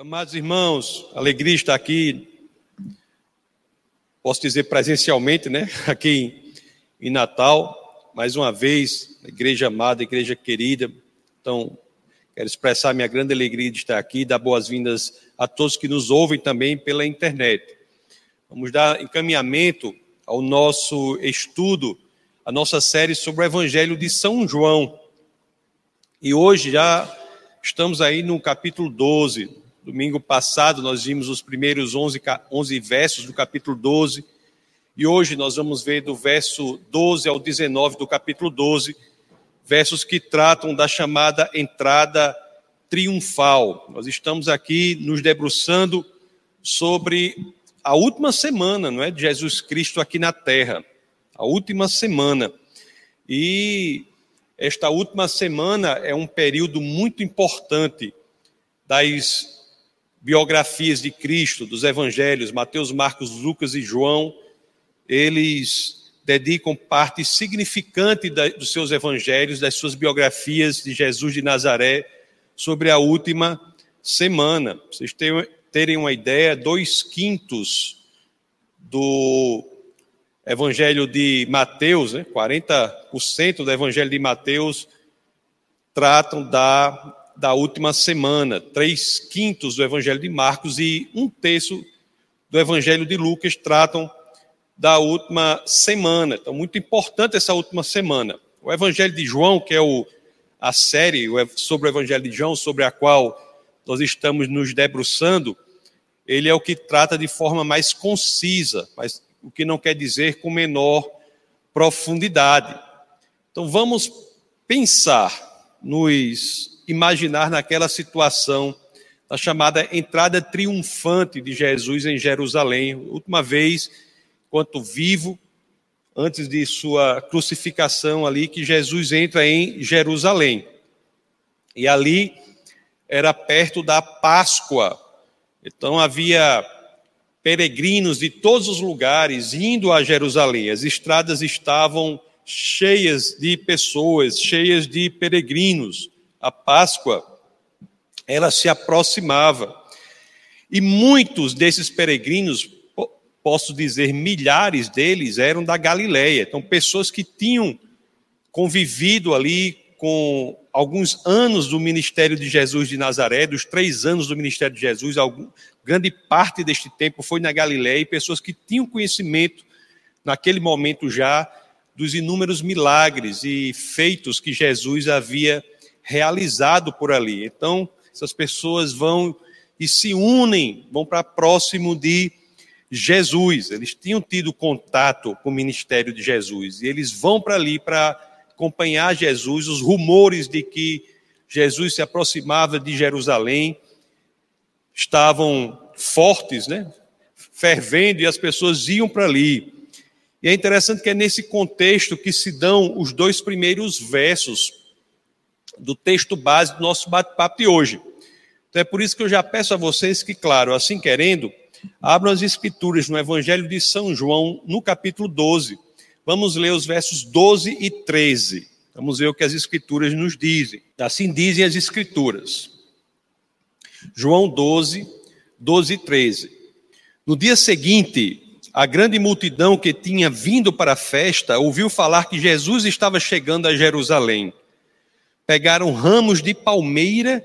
Amados irmãos, alegria estar aqui, posso dizer presencialmente, né? Aqui em Natal, mais uma vez, igreja amada, igreja querida. Então, quero expressar minha grande alegria de estar aqui, dar boas-vindas a todos que nos ouvem também pela internet. Vamos dar encaminhamento ao nosso estudo, a nossa série sobre o Evangelho de São João. E hoje já estamos aí no capítulo 12 Domingo passado nós vimos os primeiros 11, 11 versos do capítulo 12, e hoje nós vamos ver do verso 12 ao 19 do capítulo 12, versos que tratam da chamada entrada triunfal. Nós estamos aqui nos debruçando sobre a última semana, não é, de Jesus Cristo aqui na terra. A última semana. E esta última semana é um período muito importante das biografias de Cristo, dos evangelhos, Mateus, Marcos, Lucas e João, eles dedicam parte significante dos seus evangelhos, das suas biografias de Jesus de Nazaré, sobre a última semana. Vocês terem uma ideia, dois quintos do evangelho de Mateus, né, 40% do evangelho de Mateus, tratam da da última semana, três quintos do Evangelho de Marcos e um terço do Evangelho de Lucas tratam da última semana. Então, muito importante essa última semana. O Evangelho de João, que é o, a série sobre o Evangelho de João, sobre a qual nós estamos nos debruçando, ele é o que trata de forma mais concisa, mas o que não quer dizer com menor profundidade. Então, vamos pensar nos imaginar naquela situação da chamada entrada triunfante de Jesus em Jerusalém, última vez, enquanto vivo, antes de sua crucificação ali, que Jesus entra em Jerusalém. E ali era perto da Páscoa. Então havia peregrinos de todos os lugares indo a Jerusalém. As estradas estavam cheias de pessoas, cheias de peregrinos a Páscoa, ela se aproximava. E muitos desses peregrinos, posso dizer milhares deles, eram da Galileia. Então, pessoas que tinham convivido ali com alguns anos do ministério de Jesus de Nazaré, dos três anos do ministério de Jesus, algum, grande parte deste tempo foi na Galileia, e pessoas que tinham conhecimento naquele momento já dos inúmeros milagres e feitos que Jesus havia realizado por ali. Então, essas pessoas vão e se unem, vão para próximo de Jesus. Eles tinham tido contato com o ministério de Jesus e eles vão para ali para acompanhar Jesus. Os rumores de que Jesus se aproximava de Jerusalém estavam fortes, né? Fervendo e as pessoas iam para ali. E é interessante que é nesse contexto que se dão os dois primeiros versos do texto base do nosso bate-papo de hoje. Então é por isso que eu já peço a vocês que, claro, assim querendo, abram as escrituras no Evangelho de São João, no capítulo 12. Vamos ler os versos 12 e 13. Vamos ver o que as escrituras nos dizem. Assim dizem as escrituras. João 12, 12 e 13. No dia seguinte, a grande multidão que tinha vindo para a festa ouviu falar que Jesus estava chegando a Jerusalém pegaram ramos de palmeira,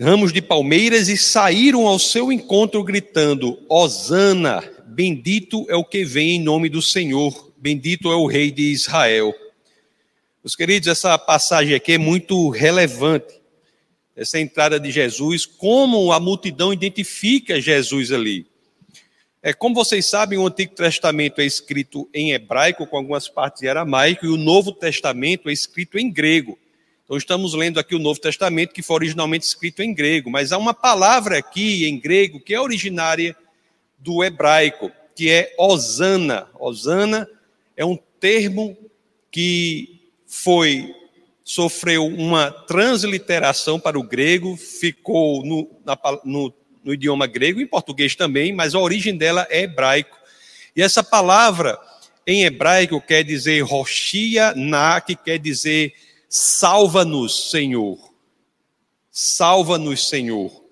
ramos de palmeiras e saíram ao seu encontro gritando: Hosana, bendito é o que vem em nome do Senhor, bendito é o rei de Israel. Meus queridos, essa passagem aqui é muito relevante. Essa entrada de Jesus, como a multidão identifica Jesus ali. É, como vocês sabem, o Antigo Testamento é escrito em hebraico, com algumas partes em aramaico, e o Novo Testamento é escrito em grego. Então, estamos lendo aqui o Novo Testamento, que foi originalmente escrito em grego, mas há uma palavra aqui em grego que é originária do hebraico, que é osana. Osana é um termo que foi sofreu uma transliteração para o grego, ficou no, na, no no idioma grego, em português também, mas a origem dela é hebraico. E essa palavra em hebraico quer dizer roshia na, que quer dizer salva-nos, Senhor. Salva-nos, Senhor.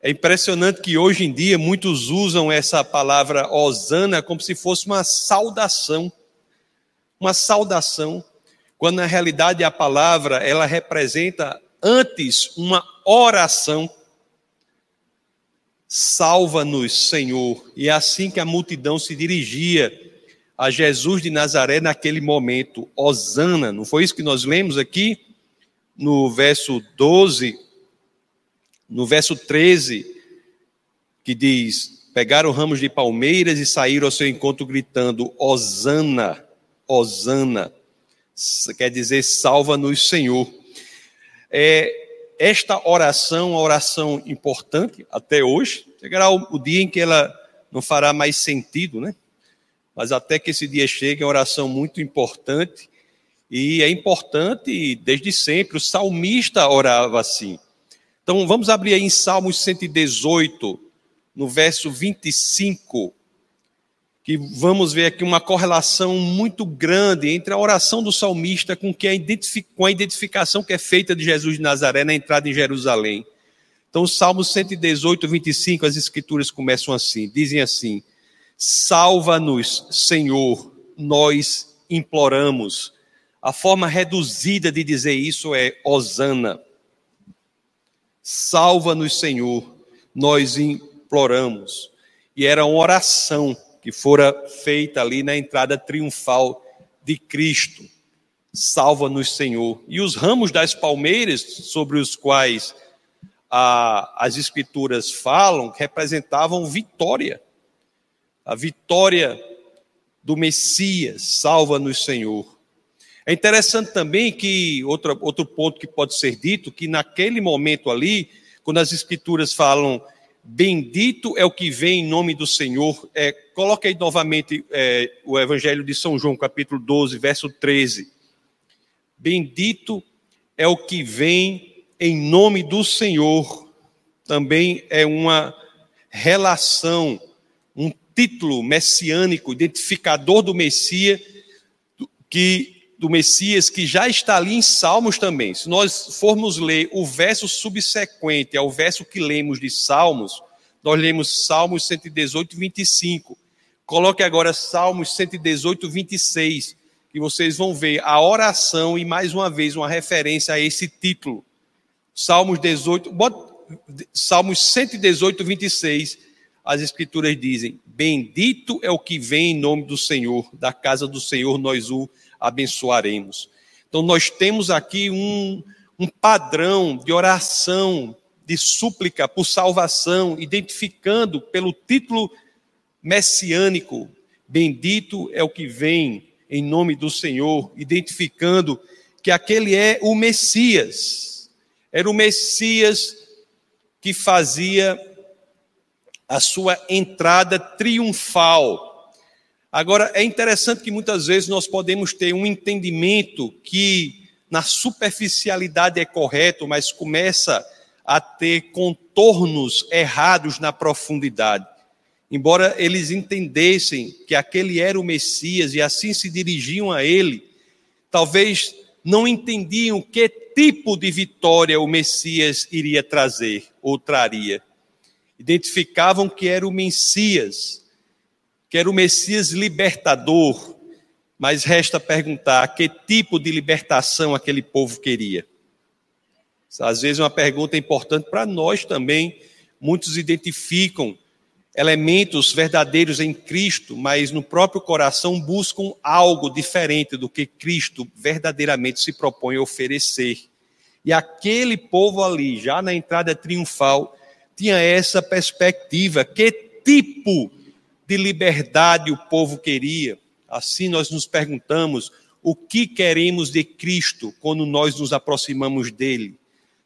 É impressionante que hoje em dia muitos usam essa palavra hosana como se fosse uma saudação. Uma saudação, quando na realidade a palavra ela representa antes uma oração. Salva-nos, Senhor. E é assim que a multidão se dirigia a Jesus de Nazaré naquele momento. Hosana, não foi isso que nós lemos aqui no verso 12, no verso 13, que diz: Pegaram ramos de palmeiras e saíram ao seu encontro gritando: Hosana, Hosana. Quer dizer, salva-nos, Senhor. É, esta oração, uma oração importante até hoje, chegará o, o dia em que ela não fará mais sentido, né? Mas até que esse dia chegue, é uma oração muito importante. E é importante desde sempre. O salmista orava assim. Então vamos abrir aí em Salmos 118, no verso 25, que vamos ver aqui uma correlação muito grande entre a oração do salmista com, que a, com a identificação que é feita de Jesus de Nazaré na entrada em Jerusalém. Então, Salmos 118, 25, as escrituras começam assim, dizem assim, Salva-nos, Senhor, nós imploramos. A forma reduzida de dizer isso é Osana. Salva-nos, Senhor, nós imploramos. E era uma oração que fora feita ali na entrada triunfal de Cristo. Salva-nos, Senhor. E os ramos das palmeiras sobre os quais a, as Escrituras falam representavam vitória. A vitória do Messias. Salva-nos, Senhor. É interessante também que, outro, outro ponto que pode ser dito, que naquele momento ali, quando as escrituras falam, bendito é o que vem em nome do Senhor, é, coloque aí novamente é, o Evangelho de São João, capítulo 12, verso 13. Bendito é o que vem em nome do Senhor, também é uma relação, um título messiânico, identificador do Messias, que do Messias que já está ali em Salmos também. Se nós formos ler o verso subsequente ao verso que lemos de Salmos, nós lemos Salmos 118, 25. Coloque agora Salmos 118, 26, que vocês vão ver a oração e mais uma vez uma referência a esse título. Salmos 18, Salmos 118, 26, as escrituras dizem: Bendito é o que vem em nome do Senhor, da casa do Senhor nós o abençoaremos. Então, nós temos aqui um, um padrão de oração, de súplica por salvação, identificando pelo título messiânico: Bendito é o que vem em nome do Senhor, identificando que aquele é o Messias. Era o Messias que fazia a sua entrada triunfal Agora, é interessante que muitas vezes nós podemos ter um entendimento que na superficialidade é correto, mas começa a ter contornos errados na profundidade. Embora eles entendessem que aquele era o Messias e assim se dirigiam a ele, talvez não entendiam que tipo de vitória o Messias iria trazer ou traria. Identificavam que era o Messias, que era o Messias libertador, mas resta perguntar que tipo de libertação aquele povo queria. Às vezes é uma pergunta importante para nós também. Muitos identificam elementos verdadeiros em Cristo, mas no próprio coração buscam algo diferente do que Cristo verdadeiramente se propõe a oferecer. E aquele povo ali, já na entrada triunfal, tinha essa perspectiva: que tipo de liberdade o povo queria. Assim nós nos perguntamos o que queremos de Cristo quando nós nos aproximamos dele.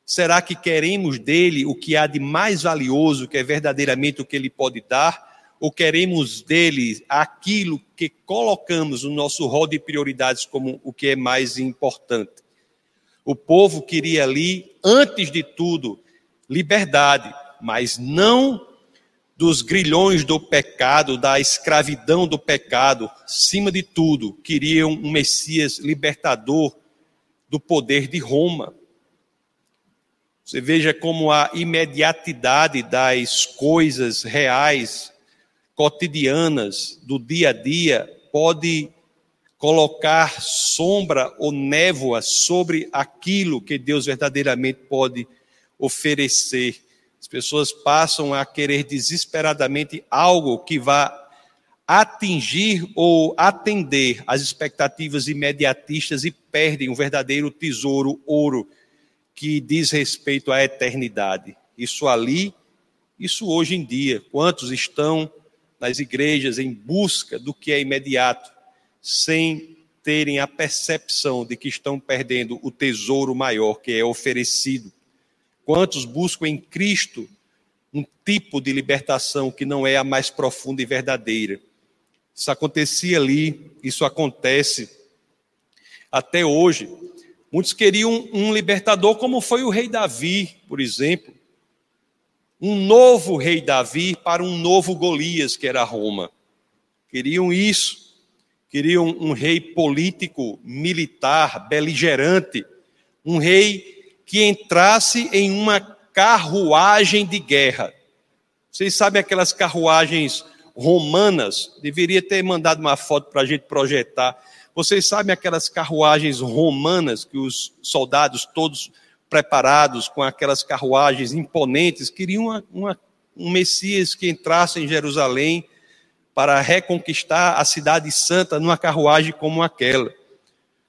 Será que queremos dele o que há de mais valioso, que é verdadeiramente o que ele pode dar? Ou queremos dele aquilo que colocamos no nosso rol de prioridades como o que é mais importante? O povo queria ali, antes de tudo, liberdade, mas não dos grilhões do pecado, da escravidão do pecado, acima de tudo, queriam um Messias libertador do poder de Roma. Você veja como a imediatidade das coisas reais, cotidianas, do dia a dia, pode colocar sombra ou névoa sobre aquilo que Deus verdadeiramente pode oferecer. As pessoas passam a querer desesperadamente algo que vá atingir ou atender às expectativas imediatistas e perdem o verdadeiro tesouro ouro que diz respeito à eternidade. Isso ali, isso hoje em dia. Quantos estão nas igrejas em busca do que é imediato? sem terem a percepção de que estão perdendo o tesouro maior que é oferecido. Quantos buscam em Cristo um tipo de libertação que não é a mais profunda e verdadeira? Isso acontecia ali, isso acontece até hoje. Muitos queriam um libertador, como foi o rei Davi, por exemplo. Um novo rei Davi para um novo Golias, que era Roma. Queriam isso queriam um rei político, militar, beligerante, um rei que entrasse em uma carruagem de guerra. Vocês sabem aquelas carruagens romanas? Deveria ter mandado uma foto para a gente projetar. Vocês sabem aquelas carruagens romanas que os soldados todos preparados com aquelas carruagens imponentes queriam uma, uma, um Messias que entrasse em Jerusalém para reconquistar a cidade santa numa carruagem como aquela.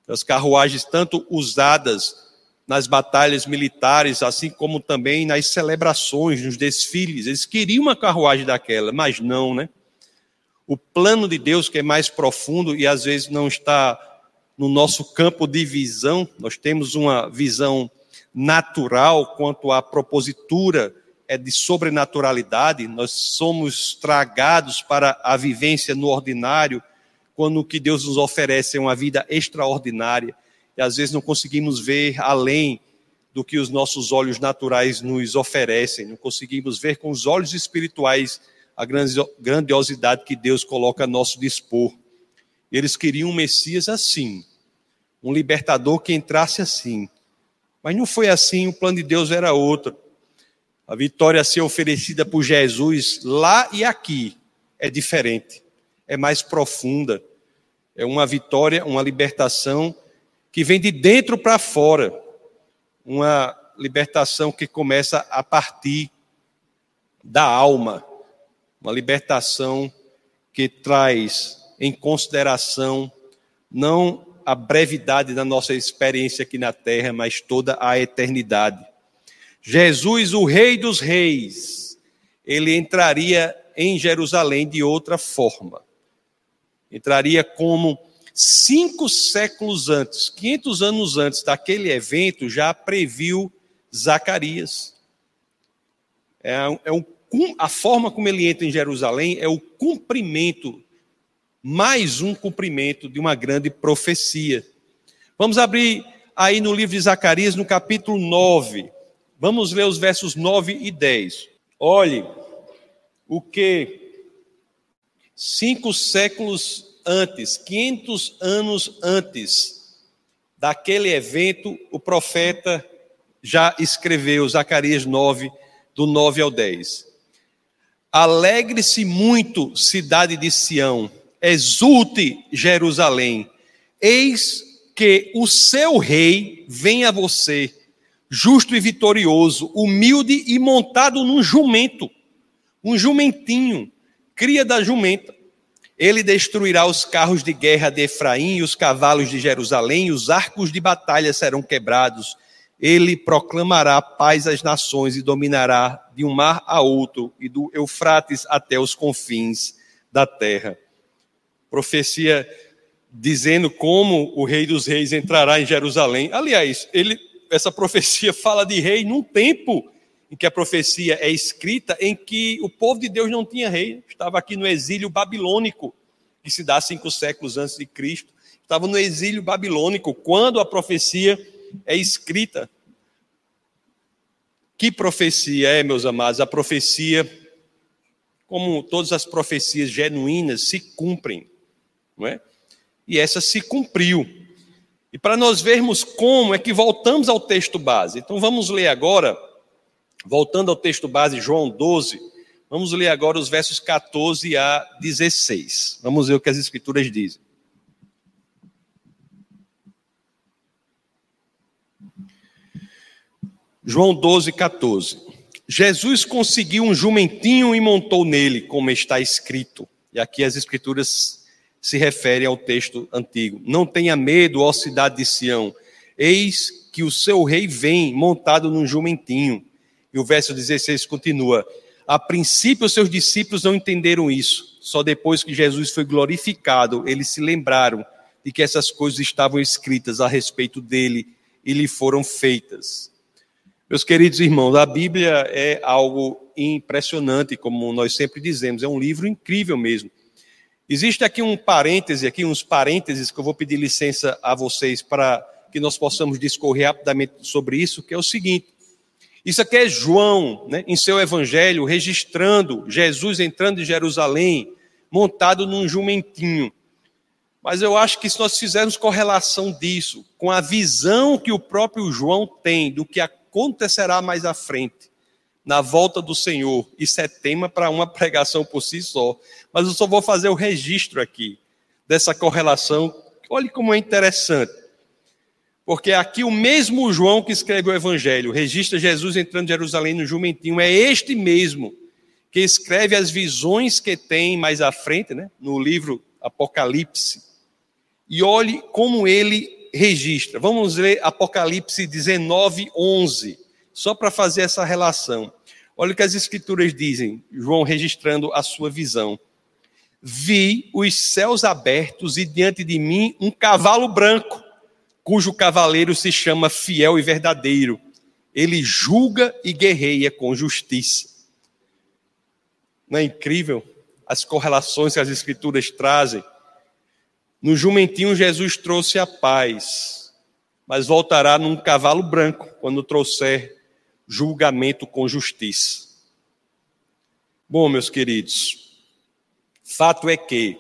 As carruagens tanto usadas nas batalhas militares, assim como também nas celebrações, nos desfiles. Eles queriam uma carruagem daquela, mas não, né? O plano de Deus, que é mais profundo e às vezes não está no nosso campo de visão, nós temos uma visão natural quanto à propositura é de sobrenaturalidade, nós somos tragados para a vivência no ordinário, quando o que Deus nos oferece é uma vida extraordinária, e às vezes não conseguimos ver além do que os nossos olhos naturais nos oferecem, não conseguimos ver com os olhos espirituais a grandiosidade que Deus coloca a nosso dispor. Eles queriam um Messias assim, um libertador que entrasse assim. Mas não foi assim, o plano de Deus era outro. A vitória a ser oferecida por Jesus lá e aqui é diferente, é mais profunda. É uma vitória, uma libertação que vem de dentro para fora. Uma libertação que começa a partir da alma. Uma libertação que traz em consideração não a brevidade da nossa experiência aqui na terra, mas toda a eternidade. Jesus, o Rei dos Reis, ele entraria em Jerusalém de outra forma. Entraria como cinco séculos antes, 500 anos antes daquele evento, já previu Zacarias. É, é um, a forma como ele entra em Jerusalém é o cumprimento, mais um cumprimento de uma grande profecia. Vamos abrir aí no livro de Zacarias, no capítulo 9. Vamos ler os versos 9 e 10. Olhe o que cinco séculos antes, 500 anos antes daquele evento, o profeta já escreveu, Zacarias 9, do 9 ao 10. Alegre-se muito, cidade de Sião, exulte Jerusalém, eis que o seu rei vem a você justo e vitorioso, humilde e montado num jumento, um jumentinho, cria da jumenta. Ele destruirá os carros de guerra de Efraim e os cavalos de Jerusalém, e os arcos de batalha serão quebrados. Ele proclamará paz às nações e dominará de um mar a outro e do Eufrates até os confins da terra. Profecia dizendo como o Rei dos Reis entrará em Jerusalém. Aliás, ele essa profecia fala de rei num tempo em que a profecia é escrita, em que o povo de Deus não tinha rei, estava aqui no exílio babilônico, que se dá cinco séculos antes de Cristo, estava no exílio babilônico, quando a profecia é escrita. Que profecia é, meus amados? A profecia, como todas as profecias genuínas, se cumprem, não é? E essa se cumpriu. E para nós vermos como é que voltamos ao texto base. Então vamos ler agora Voltando ao texto base, João 12, vamos ler agora os versos 14 a 16. Vamos ver o que as Escrituras dizem. João 12, 14. Jesus conseguiu um jumentinho e montou nele, como está escrito. E aqui as Escrituras se referem ao texto antigo. Não tenha medo, ó cidade de Sião, eis que o seu rei vem montado num jumentinho. E o verso 16 continua: A princípio, seus discípulos não entenderam isso. Só depois que Jesus foi glorificado, eles se lembraram de que essas coisas estavam escritas a respeito dele e lhe foram feitas. Meus queridos irmãos, a Bíblia é algo impressionante, como nós sempre dizemos, é um livro incrível mesmo. Existe aqui um parêntese, aqui uns parênteses que eu vou pedir licença a vocês para que nós possamos discorrer rapidamente sobre isso, que é o seguinte: isso aqui é João, né, em seu evangelho, registrando Jesus entrando em Jerusalém, montado num jumentinho. Mas eu acho que se nós fizermos correlação disso com a visão que o próprio João tem do que acontecerá mais à frente, na volta do Senhor, isso é tema para uma pregação por si só. Mas eu só vou fazer o registro aqui dessa correlação. Olhe como é interessante. Porque aqui o mesmo João que escreve o Evangelho, registra Jesus entrando em Jerusalém no jumentinho, é este mesmo que escreve as visões que tem mais à frente, né, no livro Apocalipse. E olhe como ele registra. Vamos ler Apocalipse 19, 11, só para fazer essa relação. Olha o que as Escrituras dizem, João registrando a sua visão. Vi os céus abertos e diante de mim um cavalo branco cujo cavaleiro se chama fiel e verdadeiro. Ele julga e guerreia com justiça. Não é incrível as correlações que as Escrituras trazem? No jumentinho, Jesus trouxe a paz, mas voltará num cavalo branco quando trouxer julgamento com justiça. Bom, meus queridos, fato é que,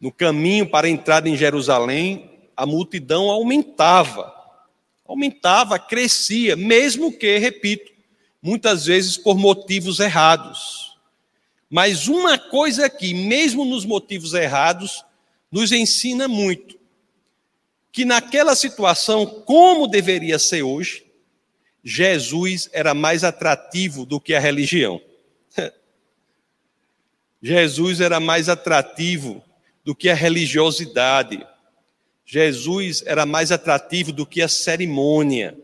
no caminho para a entrada em Jerusalém, a multidão aumentava, aumentava, crescia, mesmo que, repito, muitas vezes por motivos errados. Mas uma coisa aqui, mesmo nos motivos errados, nos ensina muito. Que naquela situação, como deveria ser hoje, Jesus era mais atrativo do que a religião. Jesus era mais atrativo do que a religiosidade. Jesus era mais atrativo do que a cerimônia.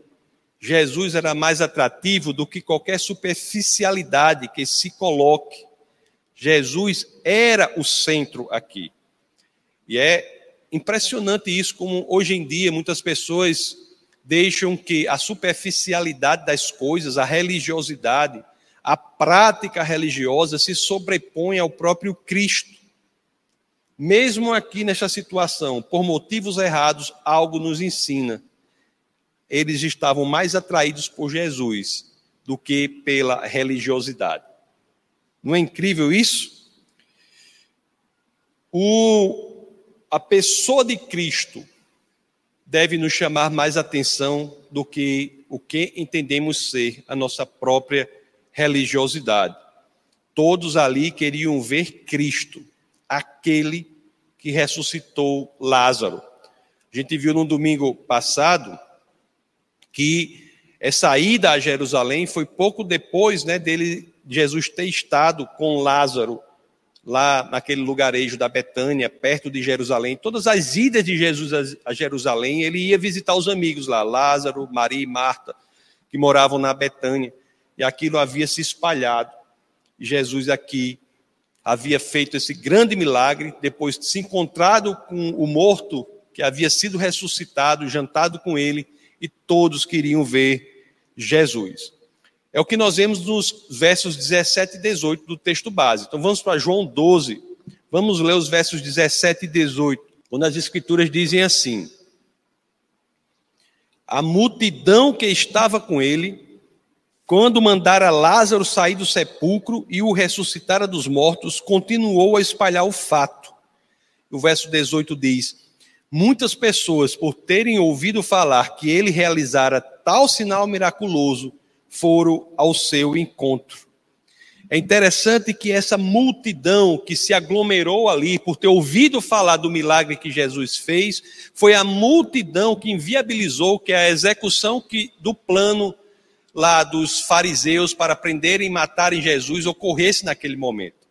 Jesus era mais atrativo do que qualquer superficialidade que se coloque. Jesus era o centro aqui. E é impressionante isso, como hoje em dia muitas pessoas deixam que a superficialidade das coisas, a religiosidade, a prática religiosa se sobrepõe ao próprio Cristo. Mesmo aqui nesta situação, por motivos errados, algo nos ensina. Eles estavam mais atraídos por Jesus do que pela religiosidade. Não é incrível isso? O, a pessoa de Cristo deve nos chamar mais atenção do que o que entendemos ser a nossa própria religiosidade. Todos ali queriam ver Cristo, aquele que ressuscitou Lázaro. A gente viu no domingo passado que essa ida a Jerusalém foi pouco depois né, dele, Jesus ter estado com Lázaro lá naquele lugarejo da Betânia, perto de Jerusalém. Todas as idas de Jesus a Jerusalém, ele ia visitar os amigos lá, Lázaro, Maria e Marta, que moravam na Betânia. E aquilo havia se espalhado. Jesus aqui havia feito esse grande milagre, depois de se encontrado com o morto que havia sido ressuscitado, jantado com ele, e todos queriam ver Jesus. É o que nós vemos nos versos 17 e 18 do texto base. Então vamos para João 12, vamos ler os versos 17 e 18, quando as escrituras dizem assim: A multidão que estava com ele quando mandara Lázaro sair do sepulcro e o ressuscitara dos mortos, continuou a espalhar o fato. O verso 18 diz: Muitas pessoas, por terem ouvido falar que ele realizara tal sinal miraculoso, foram ao seu encontro. É interessante que essa multidão que se aglomerou ali por ter ouvido falar do milagre que Jesus fez, foi a multidão que inviabilizou que a execução que, do plano lá dos fariseus para prenderem e matarem Jesus ocorresse naquele momento.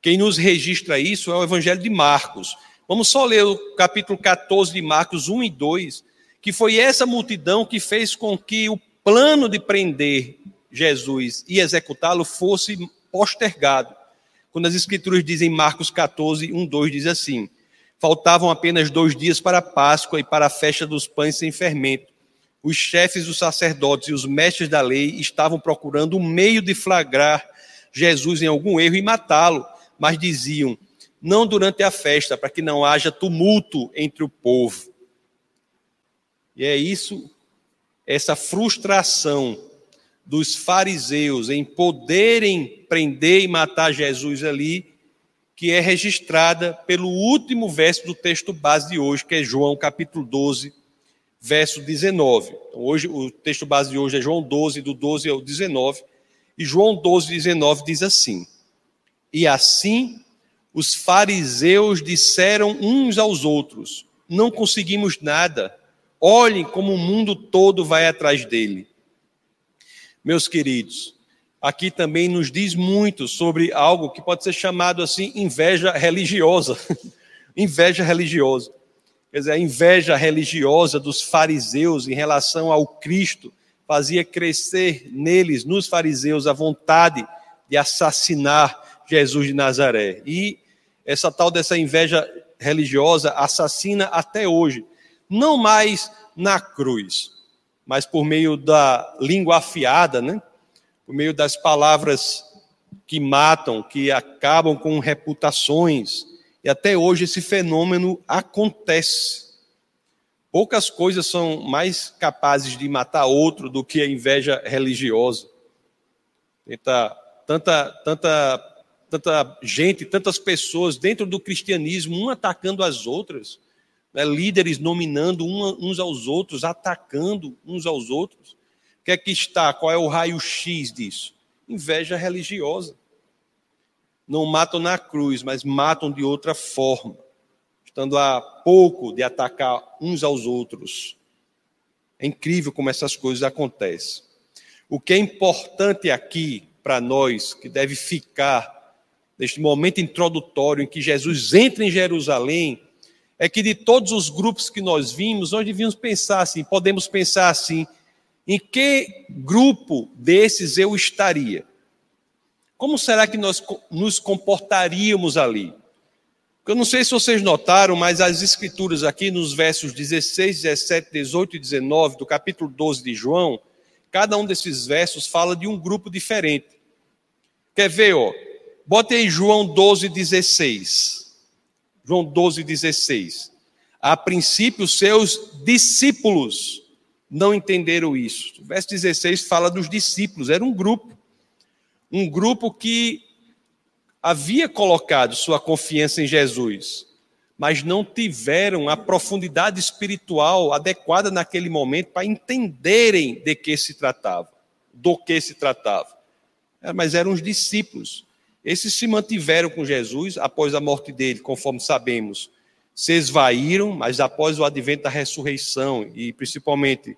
Quem nos registra isso é o Evangelho de Marcos. Vamos só ler o capítulo 14 de Marcos 1 e 2, que foi essa multidão que fez com que o plano de prender Jesus e executá-lo fosse postergado. Quando as Escrituras dizem em Marcos 14, 1, 2, diz assim: Faltavam apenas dois dias para a Páscoa e para a festa dos pães sem fermento. Os chefes dos sacerdotes e os mestres da lei estavam procurando um meio de flagrar Jesus em algum erro e matá-lo, mas diziam: não durante a festa, para que não haja tumulto entre o povo. E é isso, essa frustração dos fariseus em poderem prender e matar Jesus ali, que é registrada pelo último verso do texto base de hoje, que é João capítulo 12, verso 19. Então, hoje, o texto base de hoje é João 12, do 12 ao 19. E João 12, 19 diz assim: E assim os fariseus disseram uns aos outros: Não conseguimos nada. Olhem como o mundo todo vai atrás dele. Meus queridos, aqui também nos diz muito sobre algo que pode ser chamado assim inveja religiosa. inveja religiosa. Quer dizer, a inveja religiosa dos fariseus em relação ao Cristo fazia crescer neles, nos fariseus, a vontade de assassinar Jesus de Nazaré. E essa tal dessa inveja religiosa assassina até hoje, não mais na cruz, mas por meio da língua afiada, né? por meio das palavras que matam, que acabam com reputações. E até hoje esse fenômeno acontece. Poucas coisas são mais capazes de matar outro do que a inveja religiosa. Tenta, tanta, tanta, tanta gente, tantas pessoas dentro do cristianismo, um atacando as outras né, líderes nominando uns aos outros, atacando uns aos outros. O que é que está? Qual é o raio-x disso? Inveja religiosa. Não matam na cruz, mas matam de outra forma, estando a pouco de atacar uns aos outros. É incrível como essas coisas acontecem. O que é importante aqui para nós, que deve ficar neste momento introdutório em que Jesus entra em Jerusalém, é que de todos os grupos que nós vimos, nós devíamos pensar assim, podemos pensar assim, em que grupo desses eu estaria? Como será que nós nos comportaríamos ali? Eu não sei se vocês notaram, mas as escrituras aqui nos versos 16, 17, 18 e 19 do capítulo 12 de João, cada um desses versos fala de um grupo diferente. Quer ver, ó? Bote aí João 12, 16. João 12, 16. A princípio, seus discípulos não entenderam isso. O verso 16 fala dos discípulos, era um grupo. Um grupo que havia colocado sua confiança em Jesus, mas não tiveram a profundidade espiritual adequada naquele momento para entenderem de que se tratava, do que se tratava. É, mas eram os discípulos. Esses se mantiveram com Jesus após a morte dele, conforme sabemos. Se esvaíram, mas após o advento da ressurreição e principalmente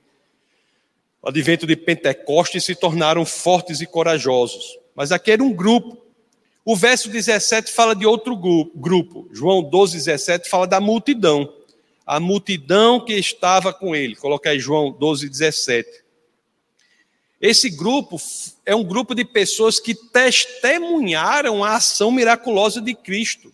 o advento de Pentecostes, se tornaram fortes e corajosos. Mas aqui era um grupo. O verso 17 fala de outro grupo. João 12, 17 fala da multidão. A multidão que estava com ele. Coloca aí João 12, 17. Esse grupo é um grupo de pessoas que testemunharam a ação miraculosa de Cristo.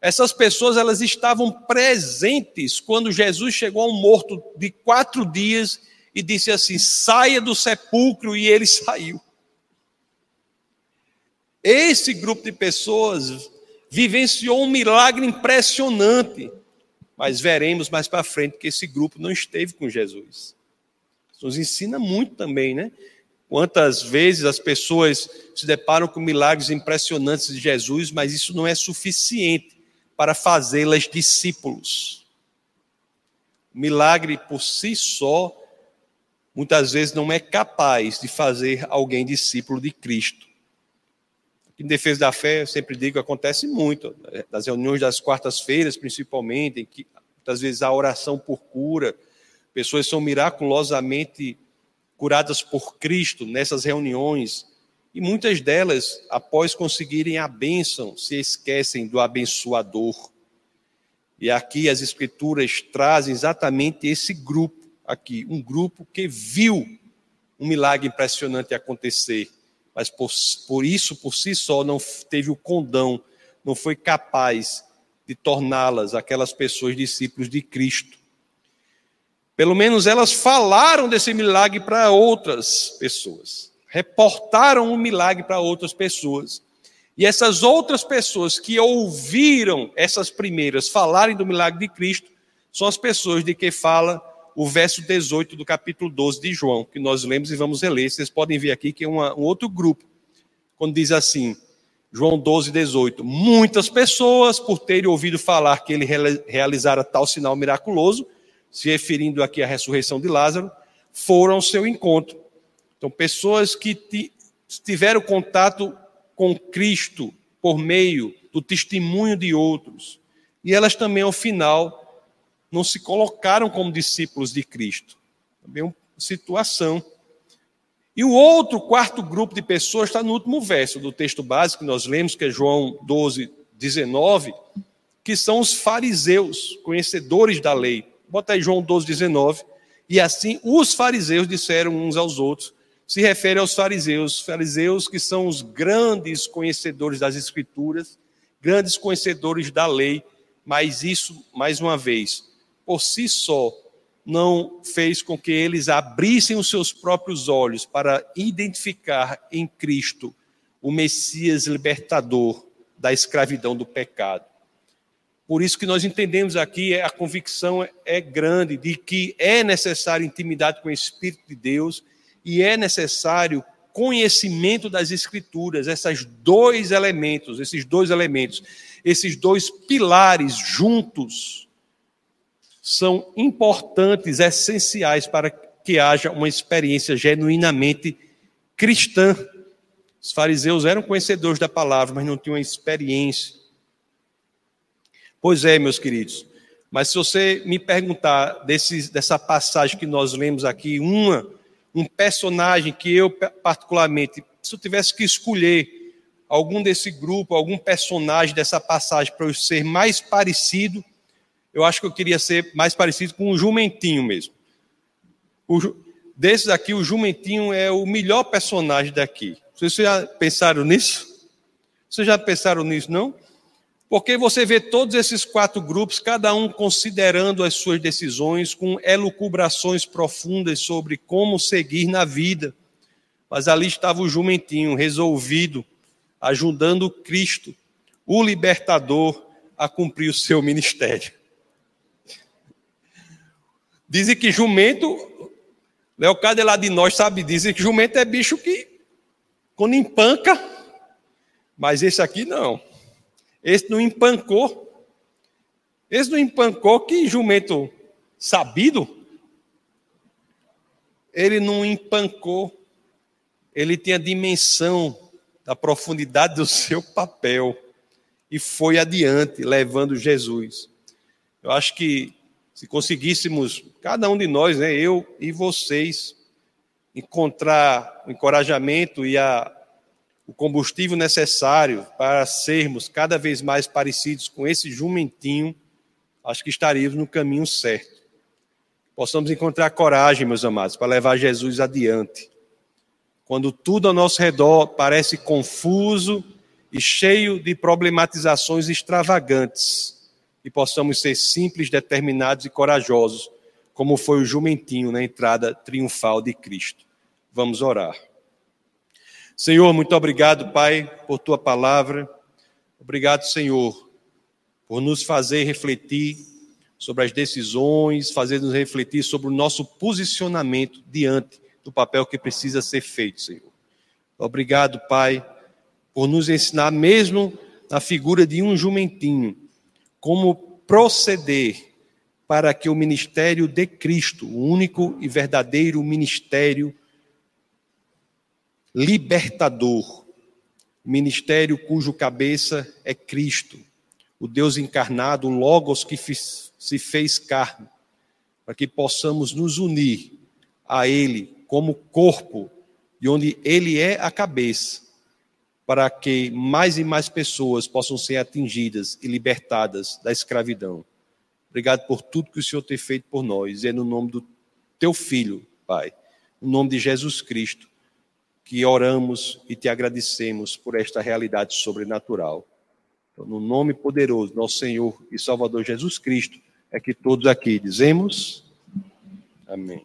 Essas pessoas elas estavam presentes quando Jesus chegou a um morto de quatro dias e disse assim: saia do sepulcro, e ele saiu. Esse grupo de pessoas vivenciou um milagre impressionante, mas veremos mais para frente que esse grupo não esteve com Jesus. Isso nos ensina muito também, né? Quantas vezes as pessoas se deparam com milagres impressionantes de Jesus, mas isso não é suficiente para fazê-las discípulos. O milagre por si só muitas vezes não é capaz de fazer alguém discípulo de Cristo. Em defesa da fé, eu sempre digo, acontece muito, das reuniões das quartas-feiras, principalmente, em que muitas vezes há oração por cura, pessoas são miraculosamente curadas por Cristo nessas reuniões, e muitas delas, após conseguirem a bênção, se esquecem do abençoador. E aqui as Escrituras trazem exatamente esse grupo aqui, um grupo que viu um milagre impressionante acontecer, mas por, por isso, por si só, não teve o condão, não foi capaz de torná-las, aquelas pessoas, discípulos de Cristo. Pelo menos elas falaram desse milagre para outras pessoas, reportaram o milagre para outras pessoas. E essas outras pessoas que ouviram essas primeiras falarem do milagre de Cristo são as pessoas de que fala o verso 18 do capítulo 12 de João, que nós lemos e vamos reler. Vocês podem ver aqui que é uma, um outro grupo, quando diz assim, João 12, 18. Muitas pessoas, por terem ouvido falar que ele realizara tal sinal miraculoso, se referindo aqui à ressurreição de Lázaro, foram ao seu encontro. Então, pessoas que tiveram contato com Cristo por meio do testemunho de outros, e elas também, ao final, não se colocaram como discípulos de Cristo. Também uma situação. E o outro, quarto grupo de pessoas está no último verso do texto básico que nós lemos, que é João 12, 19, que são os fariseus, conhecedores da lei. Bota aí João 12, 19. E assim os fariseus disseram uns aos outros, se refere aos fariseus, fariseus que são os grandes conhecedores das escrituras, grandes conhecedores da lei, mas isso, mais uma vez, por si só, não fez com que eles abrissem os seus próprios olhos para identificar em Cristo o Messias libertador da escravidão do pecado. Por isso que nós entendemos aqui, a convicção é grande de que é necessário intimidade com o Espírito de Deus e é necessário conhecimento das Escrituras, esses dois elementos, esses dois elementos, esses dois pilares juntos são importantes, essenciais para que haja uma experiência genuinamente cristã. Os fariseus eram conhecedores da palavra, mas não tinham experiência. Pois é, meus queridos. Mas se você me perguntar desse, dessa passagem que nós lemos aqui, uma, um personagem que eu particularmente, se eu tivesse que escolher algum desse grupo, algum personagem dessa passagem para eu ser mais parecido, eu acho que eu queria ser mais parecido com o jumentinho mesmo. O, desses aqui, o jumentinho é o melhor personagem daqui. Vocês já pensaram nisso? Vocês já pensaram nisso, não? Porque você vê todos esses quatro grupos, cada um considerando as suas decisões com elucubrações profundas sobre como seguir na vida. Mas ali estava o jumentinho resolvido, ajudando Cristo, o libertador, a cumprir o seu ministério. Dizem que jumento, Leocádio é lá de nós sabe, dizem que jumento é bicho que, quando empanca, mas esse aqui não. Esse não empancou. Esse não empancou, que jumento sabido, ele não empancou, ele tinha dimensão da profundidade do seu papel e foi adiante, levando Jesus. Eu acho que se conseguíssemos, cada um de nós, né, eu e vocês, encontrar o encorajamento e a, o combustível necessário para sermos cada vez mais parecidos com esse jumentinho, acho que estaríamos no caminho certo. Possamos encontrar coragem, meus amados, para levar Jesus adiante. Quando tudo ao nosso redor parece confuso e cheio de problematizações extravagantes, e possamos ser simples, determinados e corajosos, como foi o jumentinho na entrada triunfal de Cristo. Vamos orar. Senhor, muito obrigado, Pai, por tua palavra. Obrigado, Senhor, por nos fazer refletir sobre as decisões, fazer-nos refletir sobre o nosso posicionamento diante do papel que precisa ser feito, Senhor. Obrigado, Pai, por nos ensinar, mesmo na figura de um jumentinho, como proceder para que o ministério de Cristo, o único e verdadeiro ministério libertador, ministério cujo cabeça é Cristo, o Deus encarnado, o Logos que se fez carne, para que possamos nos unir a Ele como corpo, de onde Ele é a cabeça, para que mais e mais pessoas possam ser atingidas e libertadas da escravidão. Obrigado por tudo que o Senhor tem feito por nós. É no nome do teu filho, Pai, no nome de Jesus Cristo, que oramos e te agradecemos por esta realidade sobrenatural. Então, no nome poderoso, nosso Senhor e Salvador Jesus Cristo, é que todos aqui dizemos amém.